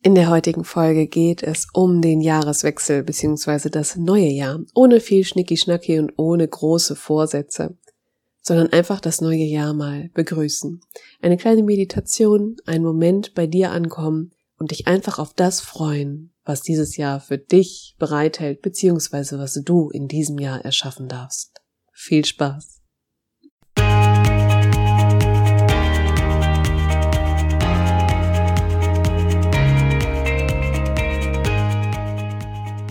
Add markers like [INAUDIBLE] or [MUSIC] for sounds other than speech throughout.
In der heutigen Folge geht es um den Jahreswechsel bzw. das neue Jahr, ohne viel Schnicki-Schnacki und ohne große Vorsätze, sondern einfach das neue Jahr mal begrüßen. Eine kleine Meditation, ein Moment bei dir ankommen und dich einfach auf das freuen, was dieses Jahr für dich bereithält bzw. was du in diesem Jahr erschaffen darfst. Viel Spaß!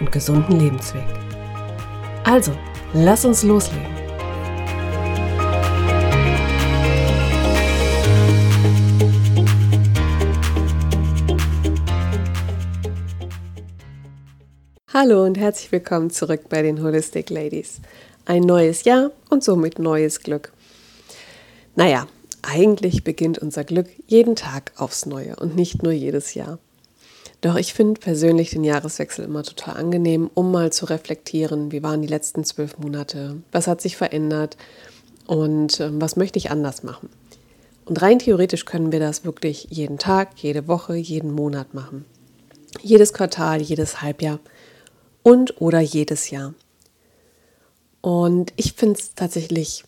und gesunden Lebensweg. Also, lass uns loslegen. Hallo und herzlich willkommen zurück bei den Holistic Ladies. Ein neues Jahr und somit neues Glück. Naja, eigentlich beginnt unser Glück jeden Tag aufs Neue und nicht nur jedes Jahr. Doch ich finde persönlich den Jahreswechsel immer total angenehm, um mal zu reflektieren, wie waren die letzten zwölf Monate, was hat sich verändert und äh, was möchte ich anders machen. Und rein theoretisch können wir das wirklich jeden Tag, jede Woche, jeden Monat machen. Jedes Quartal, jedes Halbjahr und oder jedes Jahr. Und ich finde es tatsächlich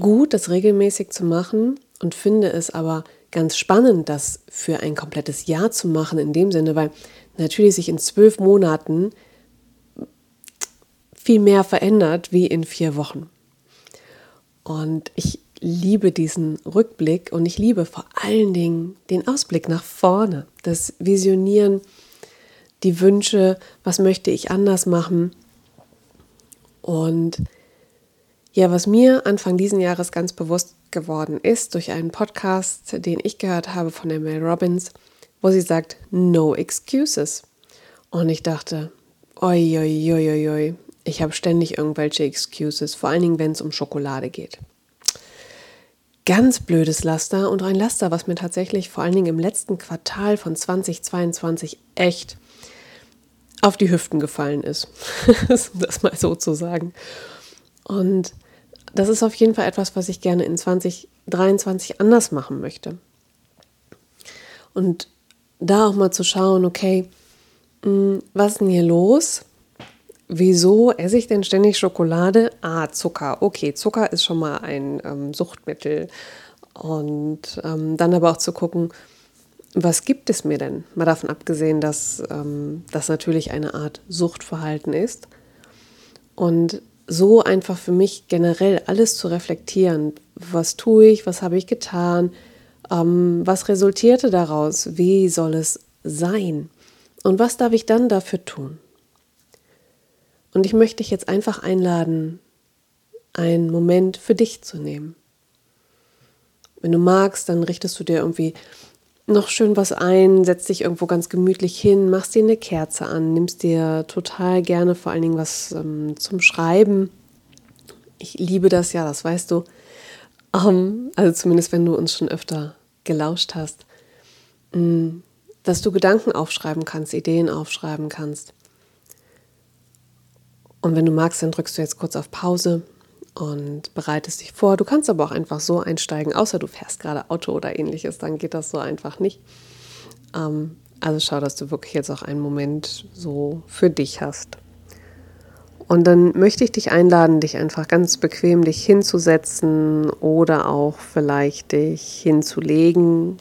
gut, das regelmäßig zu machen und finde es aber ganz spannend, das für ein komplettes Jahr zu machen, in dem Sinne, weil natürlich sich in zwölf Monaten viel mehr verändert wie in vier Wochen. Und ich liebe diesen Rückblick und ich liebe vor allen Dingen den Ausblick nach vorne, das Visionieren, die Wünsche, was möchte ich anders machen. Und ja, was mir Anfang diesen Jahres ganz bewusst geworden ist durch einen Podcast, den ich gehört habe von der Mel Robbins, wo sie sagt, no excuses. Und ich dachte, oi, oi, oi, oi, ich habe ständig irgendwelche excuses, vor allen Dingen, wenn es um Schokolade geht. Ganz blödes Laster und ein Laster, was mir tatsächlich vor allen Dingen im letzten Quartal von 2022 echt auf die Hüften gefallen ist, [LAUGHS] das mal so zu sagen. Und das ist auf jeden Fall etwas, was ich gerne in 2023 anders machen möchte. Und da auch mal zu schauen, okay, hm, was ist denn hier los? Wieso esse ich denn ständig Schokolade? Ah, Zucker. Okay, Zucker ist schon mal ein ähm, Suchtmittel. Und ähm, dann aber auch zu gucken, was gibt es mir denn? Mal davon abgesehen, dass ähm, das natürlich eine Art Suchtverhalten ist. Und so einfach für mich generell alles zu reflektieren. Was tue ich? Was habe ich getan? Ähm, was resultierte daraus? Wie soll es sein? Und was darf ich dann dafür tun? Und ich möchte dich jetzt einfach einladen, einen Moment für dich zu nehmen. Wenn du magst, dann richtest du dir irgendwie noch schön was ein, setzt dich irgendwo ganz gemütlich hin, machst dir eine Kerze an, nimmst dir total gerne vor allen Dingen was ähm, zum Schreiben. Ich liebe das ja, das weißt du. Ähm, also zumindest wenn du uns schon öfter gelauscht hast, ähm, dass du Gedanken aufschreiben kannst, Ideen aufschreiben kannst. Und wenn du magst, dann drückst du jetzt kurz auf Pause und bereitest dich vor. Du kannst aber auch einfach so einsteigen, außer du fährst gerade Auto oder ähnliches, dann geht das so einfach nicht. Ähm, also schau, dass du wirklich jetzt auch einen Moment so für dich hast. Und dann möchte ich dich einladen, dich einfach ganz bequem dich hinzusetzen oder auch vielleicht dich hinzulegen.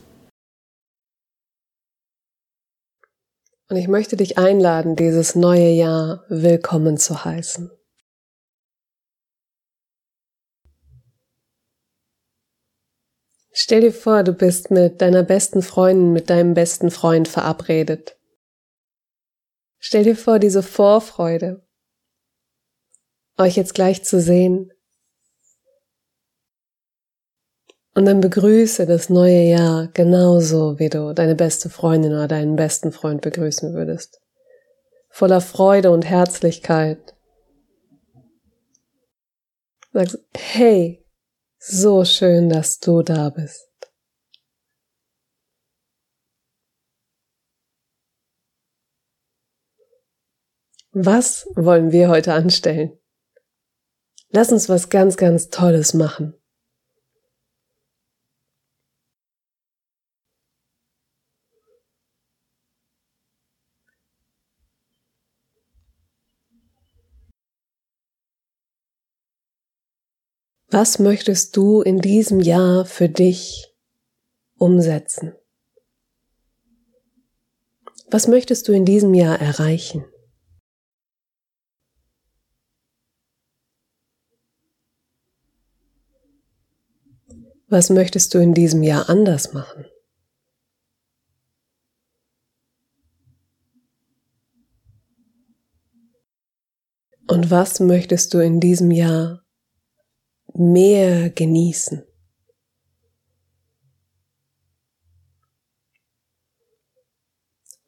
Und ich möchte dich einladen, dieses neue Jahr willkommen zu heißen. Stell dir vor, du bist mit deiner besten Freundin, mit deinem besten Freund verabredet. Stell dir vor, diese Vorfreude, euch jetzt gleich zu sehen. Und dann begrüße das neue Jahr genauso, wie du deine beste Freundin oder deinen besten Freund begrüßen würdest. Voller Freude und Herzlichkeit. Sagst, hey, so schön, dass du da bist. Was wollen wir heute anstellen? Lass uns was ganz, ganz Tolles machen. Was möchtest du in diesem Jahr für dich umsetzen? Was möchtest du in diesem Jahr erreichen? Was möchtest du in diesem Jahr anders machen? Und was möchtest du in diesem Jahr mehr genießen?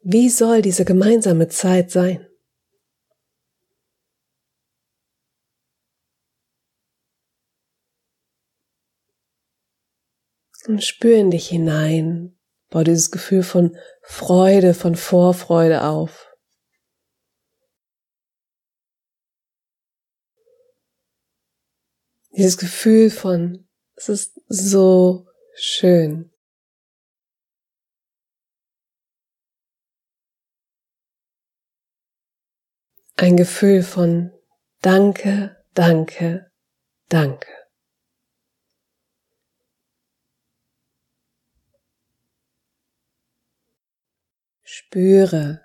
Wie soll diese gemeinsame Zeit sein? Und spür in dich hinein, bau dieses Gefühl von Freude, von Vorfreude auf. Dieses Gefühl von, es ist so schön. Ein Gefühl von Danke, danke, danke. Spüre,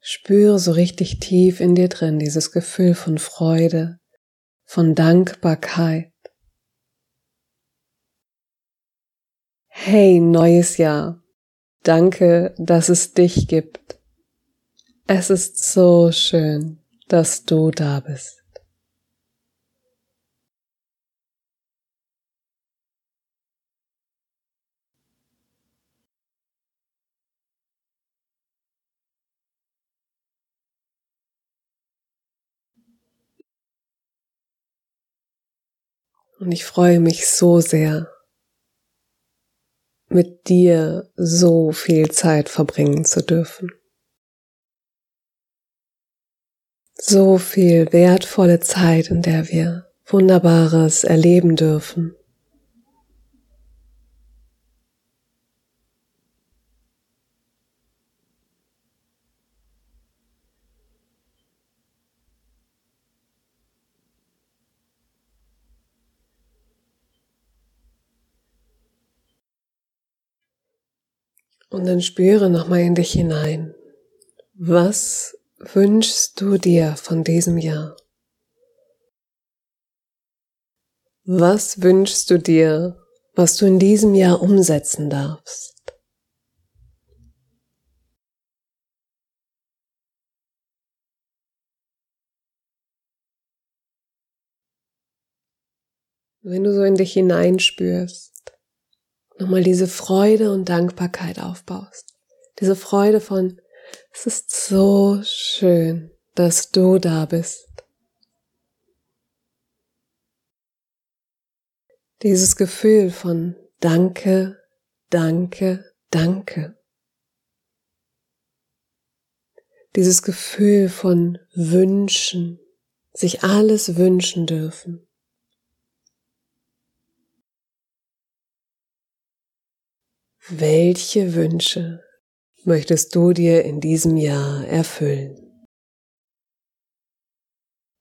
spüre so richtig tief in dir drin dieses Gefühl von Freude, von Dankbarkeit. Hey, neues Jahr. Danke, dass es dich gibt. Es ist so schön, dass du da bist. Und ich freue mich so sehr, mit dir so viel Zeit verbringen zu dürfen. So viel wertvolle Zeit, in der wir Wunderbares erleben dürfen. Und dann spüre nochmal in dich hinein. Was wünschst du dir von diesem Jahr? Was wünschst du dir, was du in diesem Jahr umsetzen darfst? Wenn du so in dich hineinspürst, nochmal diese Freude und Dankbarkeit aufbaust. Diese Freude von, es ist so schön, dass du da bist. Dieses Gefühl von Danke, Danke, Danke. Dieses Gefühl von Wünschen, sich alles wünschen dürfen. Welche Wünsche möchtest du dir in diesem Jahr erfüllen?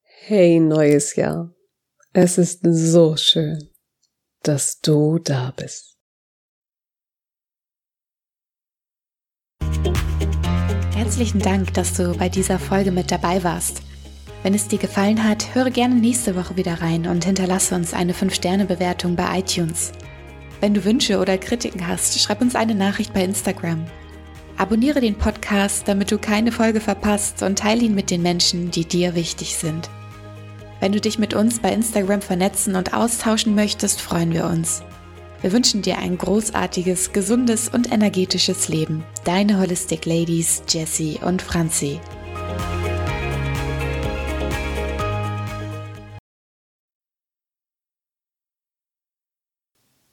Hey neues Jahr, es ist so schön, dass du da bist. Herzlichen Dank, dass du bei dieser Folge mit dabei warst. Wenn es dir gefallen hat, höre gerne nächste Woche wieder rein und hinterlasse uns eine 5-Sterne-Bewertung bei iTunes. Wenn du Wünsche oder Kritiken hast, schreib uns eine Nachricht bei Instagram. Abonniere den Podcast, damit du keine Folge verpasst und teile ihn mit den Menschen, die dir wichtig sind. Wenn du dich mit uns bei Instagram vernetzen und austauschen möchtest, freuen wir uns. Wir wünschen dir ein großartiges, gesundes und energetisches Leben. Deine Holistic Ladies Jessie und Franzi.